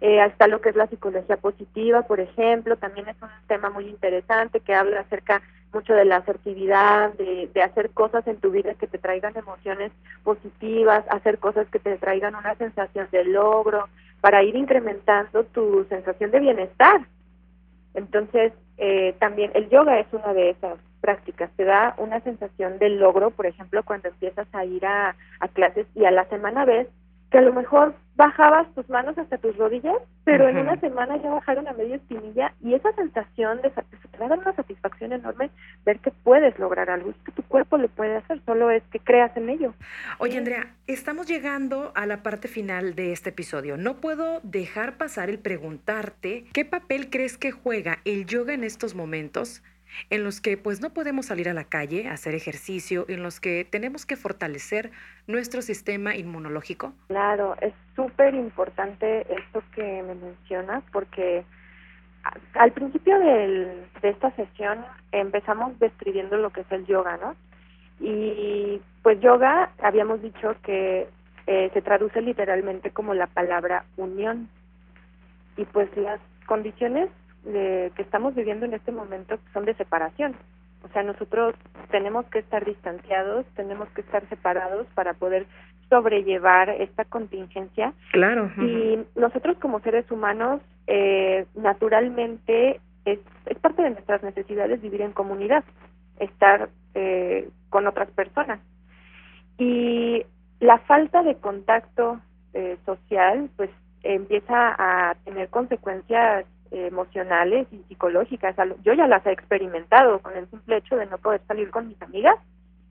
Speaker 4: Eh, hasta lo que es la psicología positiva, por ejemplo, también es un tema muy interesante que habla acerca mucho de la asertividad, de, de hacer cosas en tu vida que te traigan emociones positivas, hacer cosas que te traigan una sensación de logro, para ir incrementando tu sensación de bienestar. Entonces, eh, también el yoga es una de esas prácticas, te da una sensación de logro, por ejemplo, cuando empiezas a ir a, a clases y a la semana ves que a lo mejor bajabas tus manos hasta tus rodillas, pero en una semana ya bajaron a media espinilla y esa sensación de te va a dar una satisfacción enorme ver que puedes lograr algo, que tu cuerpo lo puede hacer, solo es que creas en ello.
Speaker 1: Oye, Andrea, estamos llegando a la parte final de este episodio. No puedo dejar pasar el preguntarte qué papel crees que juega el yoga en estos momentos en los que pues no podemos salir a la calle hacer ejercicio, en los que tenemos que fortalecer nuestro sistema inmunológico?
Speaker 4: Claro, es súper importante esto que me mencionas porque al principio de esta sesión empezamos describiendo lo que es el yoga, ¿no? Y pues yoga habíamos dicho que eh, se traduce literalmente como la palabra unión. Y pues las condiciones que estamos viviendo en este momento son de separación. O sea, nosotros tenemos que estar distanciados, tenemos que estar separados para poder sobrellevar esta contingencia.
Speaker 1: Claro.
Speaker 4: Y nosotros como seres humanos, eh, naturalmente, es, es parte de nuestras necesidades vivir en comunidad, estar eh, con otras personas. Y la falta de contacto eh, social, pues empieza a tener consecuencias emocionales y psicológicas. Yo ya las he experimentado con el simple hecho de no poder salir con mis amigas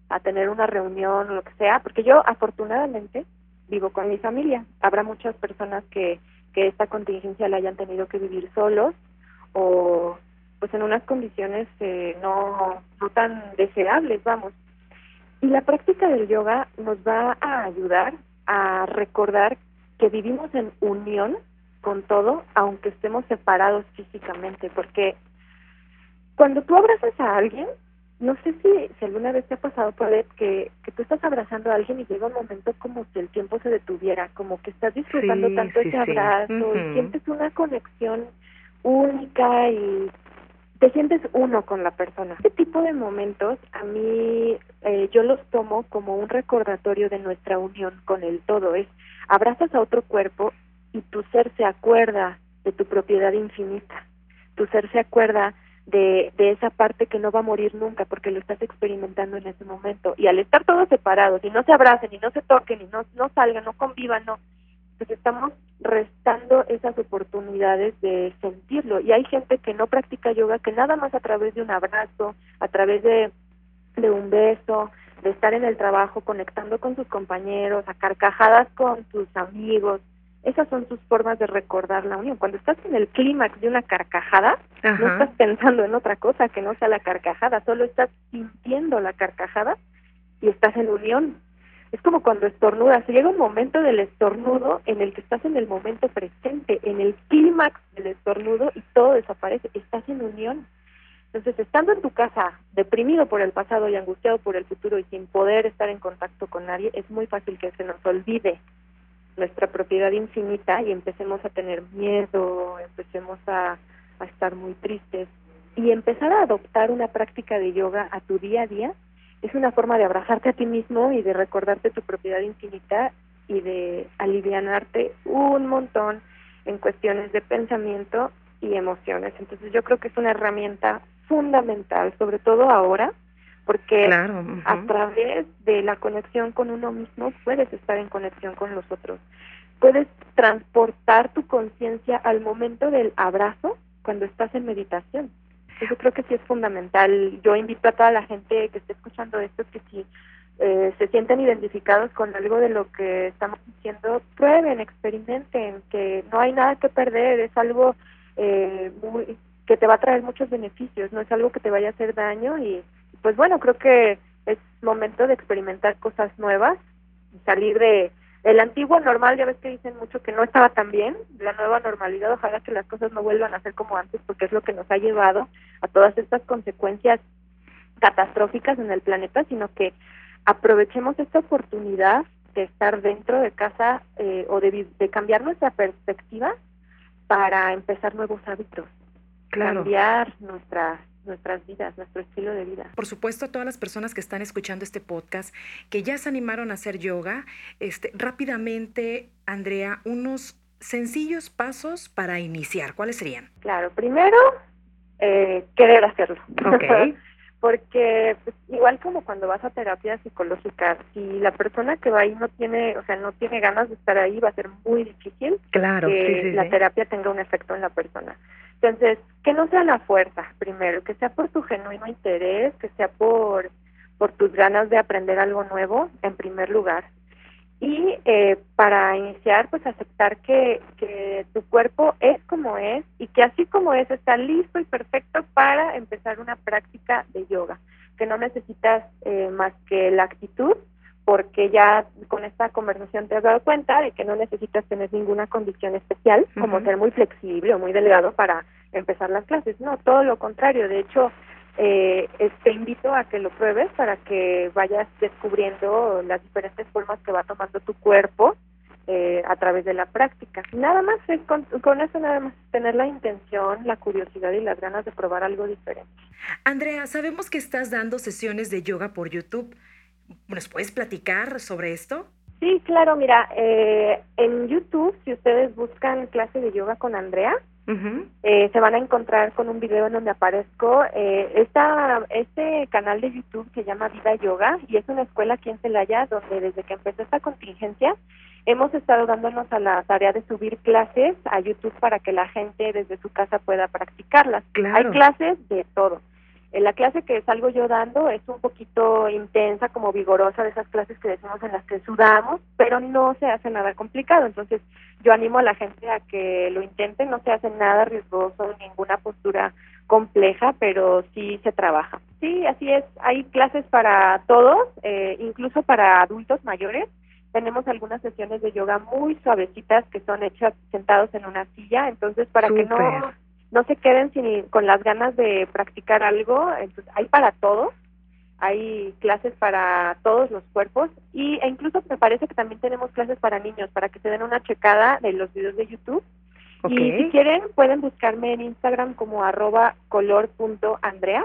Speaker 4: a tener una reunión o lo que sea, porque yo afortunadamente vivo con mi familia. Habrá muchas personas que, que esta contingencia la hayan tenido que vivir solos o pues en unas condiciones eh, no, no tan deseables, vamos. Y la práctica del yoga nos va a ayudar a recordar que vivimos en unión con todo, aunque estemos separados físicamente, porque cuando tú abrazas a alguien, no sé si, si alguna vez te ha pasado, Paulette, que, que tú estás abrazando a alguien y llega un momento como si el tiempo se detuviera, como que estás disfrutando tanto ese abrazo y sientes una conexión única y te sientes uno con la persona. Este tipo de momentos a mí eh, yo los tomo como un recordatorio de nuestra unión con el todo. Es abrazas a otro cuerpo y tu ser se acuerda de tu propiedad infinita. Tu ser se acuerda de, de esa parte que no va a morir nunca porque lo estás experimentando en ese momento. Y al estar todos separados y no se abracen y no se toquen y no, no salgan, no convivan, no, pues estamos restando esas oportunidades de sentirlo. Y hay gente que no practica yoga que nada más a través de un abrazo, a través de, de un beso, de estar en el trabajo conectando con sus compañeros, a carcajadas con sus amigos, esas son sus formas de recordar la unión. Cuando estás en el clímax de una carcajada, no estás pensando en otra cosa que no sea la carcajada, solo estás sintiendo la carcajada y estás en unión. Es como cuando estornudas, llega un momento del estornudo en el que estás en el momento presente, en el clímax del estornudo y todo desaparece, estás en unión. Entonces, estando en tu casa, deprimido por el pasado y angustiado por el futuro y sin poder estar en contacto con nadie, es muy fácil que se nos olvide nuestra propiedad infinita y empecemos a tener miedo, empecemos a, a estar muy tristes. Y empezar a adoptar una práctica de yoga a tu día a día es una forma de abrazarte a ti mismo y de recordarte tu propiedad infinita y de alivianarte un montón en cuestiones de pensamiento y emociones. Entonces yo creo que es una herramienta fundamental, sobre todo ahora, porque a través de la conexión con uno mismo puedes estar en conexión con los otros. Puedes transportar tu conciencia al momento del abrazo cuando estás en meditación. Yo creo que sí es fundamental. Yo invito a toda la gente que esté escuchando esto que si eh, se sienten identificados con algo de lo que estamos diciendo, prueben, experimenten, que no hay nada que perder, es algo eh, muy, que te va a traer muchos beneficios, no es algo que te vaya a hacer daño y pues bueno, creo que es momento de experimentar cosas nuevas, salir de el antiguo normal, ya ves que dicen mucho que no estaba tan bien, la nueva normalidad, ojalá que las cosas no vuelvan a ser como antes, porque es lo que nos ha llevado a todas estas consecuencias catastróficas en el planeta, sino que aprovechemos esta oportunidad de estar dentro de casa eh, o de, de cambiar nuestra perspectiva para empezar nuevos hábitos, cambiar nuestras nuestras vidas, nuestro estilo de vida.
Speaker 1: Por supuesto, a todas las personas que están escuchando este podcast, que ya se animaron a hacer yoga, este, rápidamente, Andrea, unos sencillos pasos para iniciar. ¿Cuáles serían?
Speaker 4: Claro, primero, eh, querer hacerlo.
Speaker 1: Okay.
Speaker 4: Porque pues, igual como cuando vas a terapia psicológica, si la persona que va ahí no tiene, o sea, no tiene ganas de estar ahí, va a ser muy difícil
Speaker 1: claro,
Speaker 4: que la terapia tenga un efecto en la persona. Entonces, que no sea la fuerza, primero, que sea por tu genuino interés, que sea por, por tus ganas de aprender algo nuevo, en primer lugar. Y eh, para iniciar, pues aceptar que, que tu cuerpo es como es y que así como es está listo y perfecto para empezar una práctica de yoga, que no necesitas eh, más que la actitud, porque ya con esta conversación te has dado cuenta de que no necesitas tener ninguna condición especial, como ser muy flexible o muy delgado para empezar las clases. No, todo lo contrario. De hecho, eh, te invito a que lo pruebes para que vayas descubriendo las diferentes formas que va tomando tu cuerpo eh, a través de la práctica. Nada más es con, con, eso, nada más tener la intención, la curiosidad y las ganas de probar algo diferente.
Speaker 1: Andrea, sabemos que estás dando sesiones de yoga por YouTube. ¿Nos puedes platicar sobre esto?
Speaker 4: Sí, claro, mira, eh, en YouTube, si ustedes buscan clase de yoga con Andrea, eh, se van a encontrar con un video en donde aparezco. Eh, esta, este canal de YouTube se llama Vida Yoga y es una escuela aquí en Celaya donde desde que empezó esta contingencia hemos estado dándonos a la tarea de subir clases a YouTube para que la gente desde su casa pueda practicarlas. Hay clases de todo la clase que salgo yo dando es un poquito intensa, como vigorosa de esas clases que decimos en las que sudamos, pero no se hace nada complicado. Entonces yo animo a la gente a que lo intenten, no se hace nada riesgoso, ninguna postura compleja, pero sí se trabaja. Sí, así es. Hay clases para todos, eh, incluso para adultos mayores. Tenemos algunas sesiones de yoga muy suavecitas que son hechas sentados en una silla, entonces para que no no se queden sin, con las ganas de practicar algo, entonces hay para todos, hay clases para todos los cuerpos y e incluso me parece que también tenemos clases para niños para que se den una checada de los videos de YouTube. Y si quieren pueden buscarme en Instagram como arroba color.andrea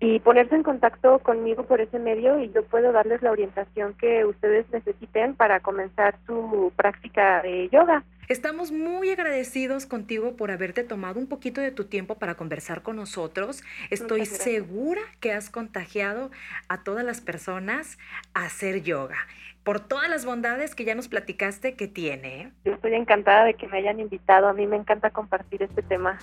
Speaker 4: y ponerse en contacto conmigo por ese medio y yo puedo darles la orientación que ustedes necesiten para comenzar su práctica de yoga.
Speaker 1: Estamos muy agradecidos contigo por haberte tomado un poquito de tu tiempo para conversar con nosotros. Estoy segura que has contagiado a todas las personas a hacer yoga por todas las bondades que ya nos platicaste que tiene. ¿eh?
Speaker 4: Yo estoy encantada de que me hayan invitado. A mí me encanta compartir este tema.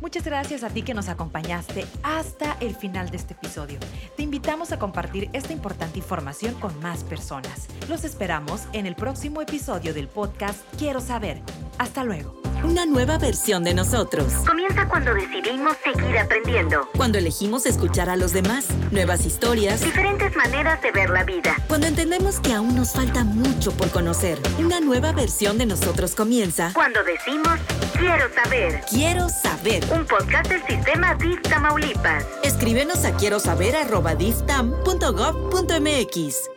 Speaker 1: Muchas gracias a ti que nos acompañaste hasta el final de este episodio. Te invitamos a compartir esta importante información con más personas. Los esperamos en el próximo episodio del podcast Quiero saber. Hasta luego.
Speaker 2: Una nueva versión de nosotros.
Speaker 3: Comienza cuando decidimos seguir aprendiendo.
Speaker 2: Cuando elegimos escuchar a los demás. Nuevas historias.
Speaker 3: Diferentes maneras de ver la vida.
Speaker 2: Cuando entendemos que aún nos falta mucho por conocer. Una nueva versión de nosotros comienza.
Speaker 3: Cuando decimos quiero saber.
Speaker 2: Quiero saber.
Speaker 3: Un podcast del sistema DIF Tamaulipas.
Speaker 2: Escríbenos a quiero saber arroba mx